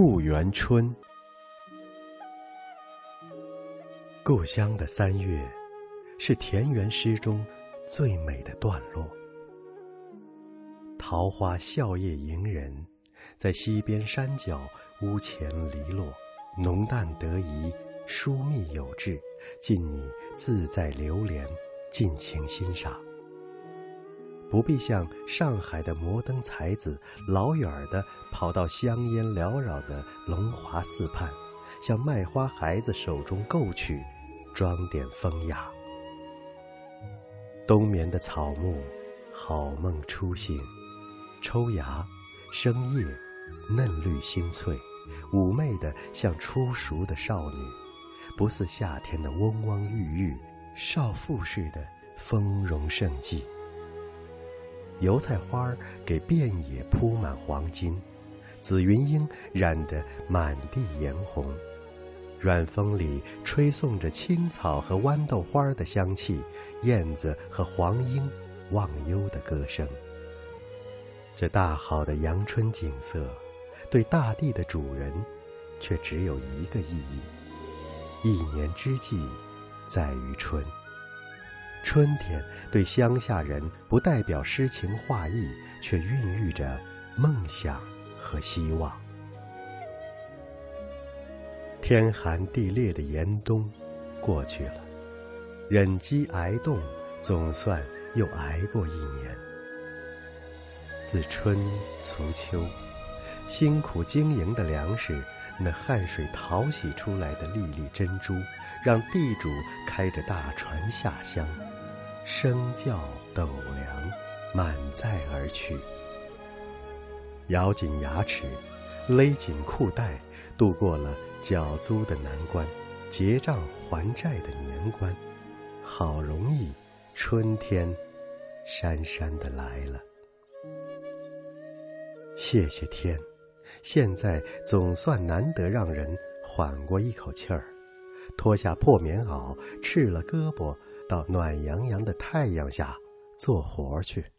故园春，故乡的三月，是田园诗中最美的段落。桃花笑靥迎人，在溪边山脚屋前篱落，浓淡得宜，疏密有致，尽你自在流连，尽情欣赏。不必像上海的摩登才子，老远的跑到香烟缭绕的龙华寺畔，向卖花孩子手中购取，装点风雅。冬眠的草木，好梦初醒，抽芽，生叶，嫩绿新翠，妩媚的像初熟的少女，不似夏天的嗡嗡郁郁，少妇似的丰容盛季。油菜花给遍野铺满黄金，紫云英染得满地颜红，软风里吹送着青草和豌豆花的香气，燕子和黄莺忘忧的歌声。这大好的阳春景色，对大地的主人，却只有一个意义：一年之计，在于春。春天对乡下人不代表诗情画意，却孕育着梦想和希望。天寒地裂的严冬过去了，忍饥挨冻，总算又挨过一年。自春卒秋，辛苦经营的粮食，那汗水淘洗出来的粒粒珍珠，让地主开着大船下乡。声教斗粮，满载而去。咬紧牙齿，勒紧裤带，度过了缴租的难关，结账还债的年关。好容易，春天姗姗的来了。谢谢天，现在总算难得让人缓过一口气儿。脱下破棉袄，赤了胳膊，到暖洋洋的太阳下做活去。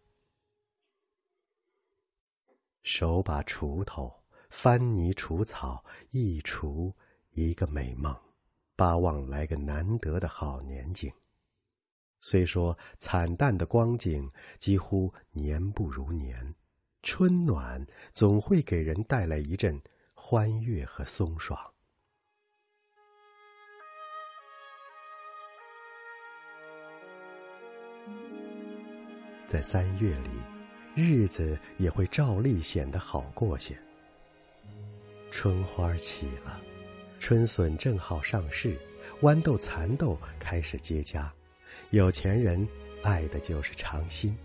手把锄头，翻泥除草，一锄一个美梦，巴望来个难得的好年景。虽说惨淡的光景几乎年不如年，春暖总会给人带来一阵欢悦和松爽。在三月里，日子也会照例显得好过些。春花起了，春笋正好上市，豌豆、蚕豆开始结荚。有钱人爱的就是尝新，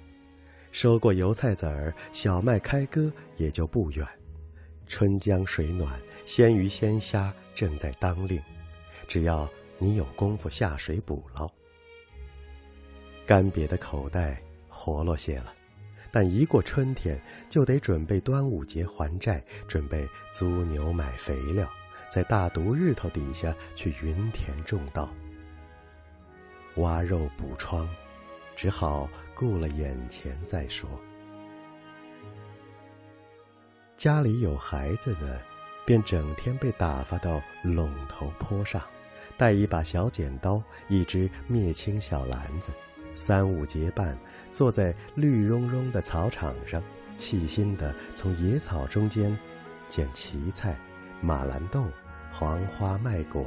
收过油菜籽儿，小麦开割也就不远。春江水暖，鲜鱼鲜虾正在当令，只要你有功夫下水捕捞。干瘪的口袋。活络些了，但一过春天，就得准备端午节还债，准备租牛买肥料，在大毒日头底下去云田种稻。挖肉补疮，只好顾了眼前再说。家里有孩子的，便整天被打发到陇头坡上，带一把小剪刀，一只灭青小篮子。三五结伴，坐在绿茸茸的草场上，细心地从野草中间捡荠菜、马兰豆、黄花麦果，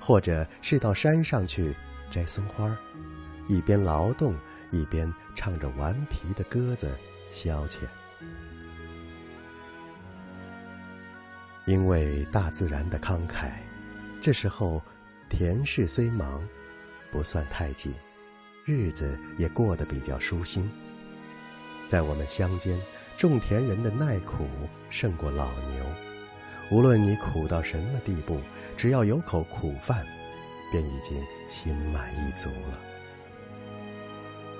或者是到山上去摘松花，一边劳动一边唱着顽皮的歌子消遣。因为大自然的慷慨，这时候田氏虽忙，不算太紧。日子也过得比较舒心。在我们乡间，种田人的耐苦胜过老牛。无论你苦到什么地步，只要有口苦饭，便已经心满意足了。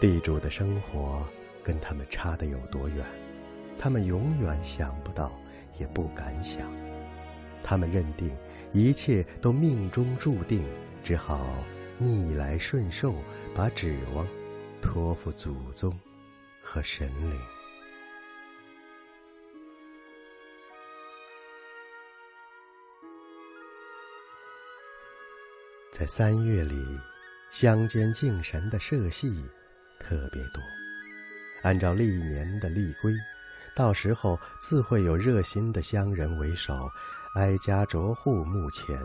地主的生活跟他们差得有多远，他们永远想不到，也不敢想。他们认定一切都命中注定，只好。逆来顺受，把指望托付祖宗和神灵。在三月里，乡间敬神的社戏特别多。按照历年的例规，到时候自会有热心的乡人为首，挨家着户墓前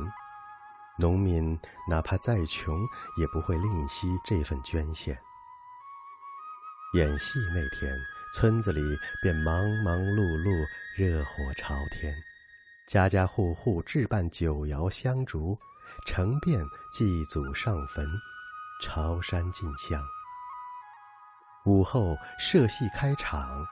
农民哪怕再穷，也不会吝惜这份捐献。演戏那天，村子里便忙忙碌碌，热火朝天，家家户户置办酒肴香烛，成遍祭祖上坟，朝山进香。午后社戏开场，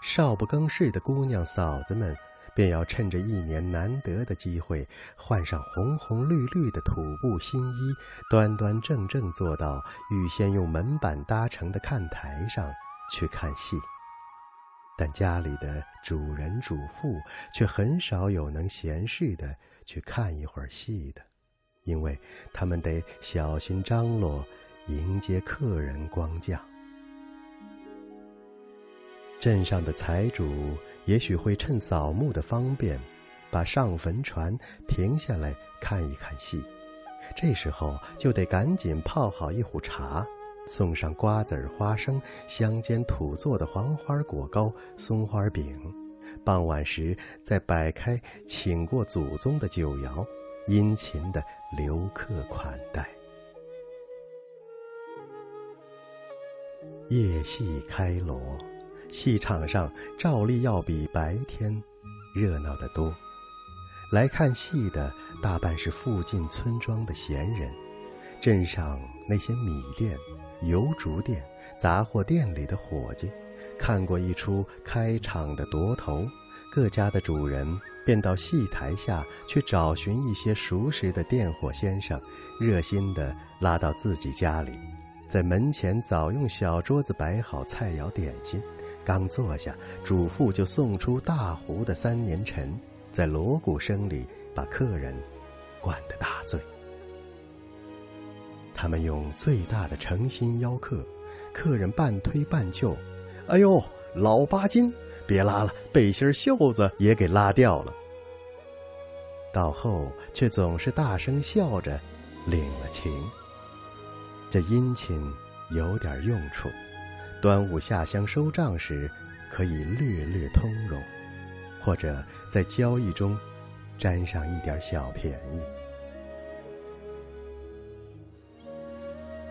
少不更事的姑娘嫂子们，便要趁着一年难得的机会，换上红红绿绿的土布新衣，端端正正坐到预先用门板搭成的看台上去看戏。但家里的主人主妇却很少有能闲适的去看一会儿戏的，因为他们得小心张罗，迎接客人光降。镇上的财主也许会趁扫墓的方便，把上坟船停下来看一看戏。这时候就得赶紧泡好一壶茶，送上瓜子儿、花生、乡间土做的黄花果糕、松花饼。傍晚时再摆开请过祖宗的酒肴，殷勤的留客款待。夜戏开锣。戏场上照例要比白天热闹得多。来看戏的大半是附近村庄的闲人，镇上那些米店、油烛店、杂货店里的伙计，看过一出开场的夺头，各家的主人便到戏台下去找寻一些熟识的店伙先生，热心地拉到自己家里，在门前早用小桌子摆好菜肴点心。刚坐下，主妇就送出大壶的三年陈，在锣鼓声里把客人灌得大醉。他们用最大的诚心邀客，客人半推半就：“哎呦，老八斤，别拉了，背心袖子也给拉掉了。”到后却总是大声笑着领了情。这殷勤有点用处。端午下乡收账时，可以略略通融，或者在交易中沾上一点小便宜。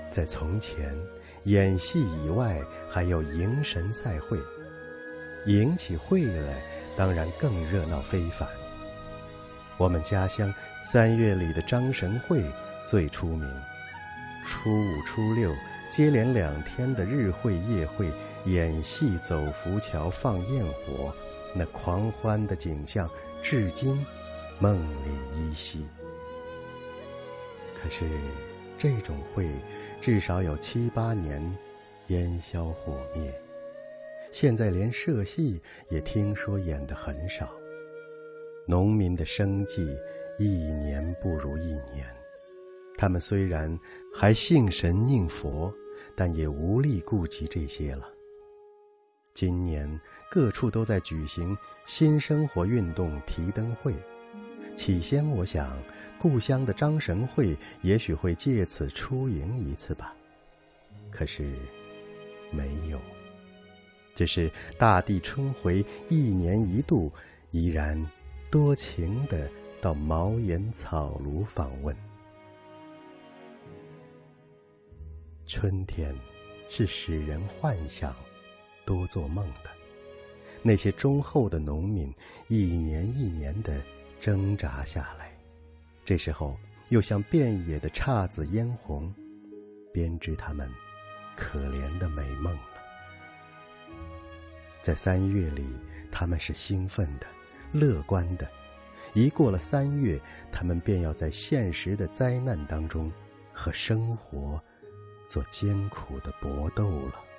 在从前，演戏以外还有迎神赛会，迎起会来，当然更热闹非凡。我们家乡三月里的张神会最出名，初五、初六。接连两天的日会夜会演戏走浮桥放焰火，那狂欢的景象至今梦里依稀。可是这种会至少有七八年烟消火灭，现在连社戏也听说演得很少，农民的生计一年不如一年，他们虽然还信神念佛。但也无力顾及这些了。今年各处都在举行新生活运动提灯会，起先我想，故乡的张神会也许会借此出迎一次吧。可是，没有。只是大地春回，一年一度，依然多情的到茅檐草庐访问。春天，是使人幻想、多做梦的。那些忠厚的农民，一年一年的挣扎下来，这时候又像遍野的姹紫嫣红，编织他们可怜的美梦了。在三月里，他们是兴奋的、乐观的；一过了三月，他们便要在现实的灾难当中和生活。做艰苦的搏斗了。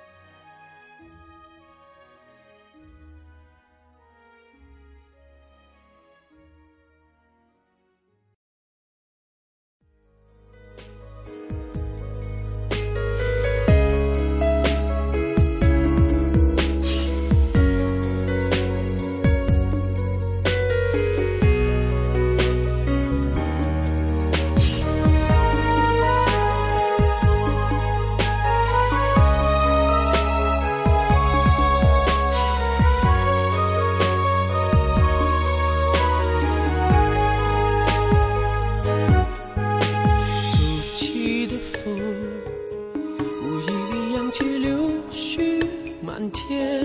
天，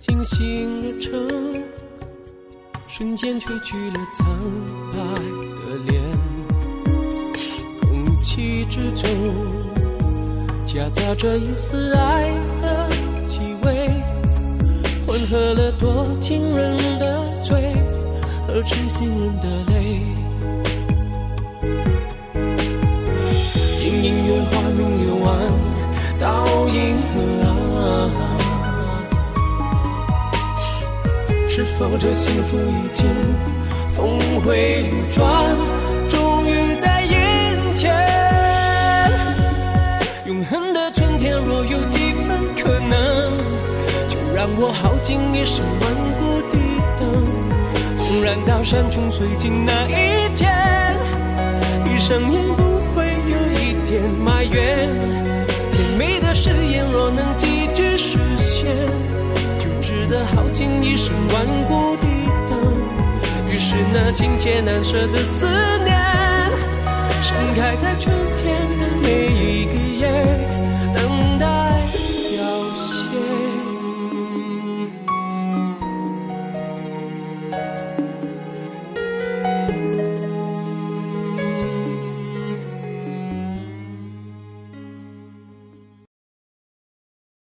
惊醒了城，瞬间褪去了苍白的脸。空气之中夹杂着一丝爱的气味，混合了多情人的醉和痴心人的泪。否这幸福已经峰回路转，终于在眼前？永恒的春天若有几分可能，就让我耗尽一生顽固的等，纵然到山穷水尽那一天，闭上眼不会有一点埋怨。甜蜜的誓言若能一生万古的等。于是那情切难舍的思念，盛开在春天的每一个。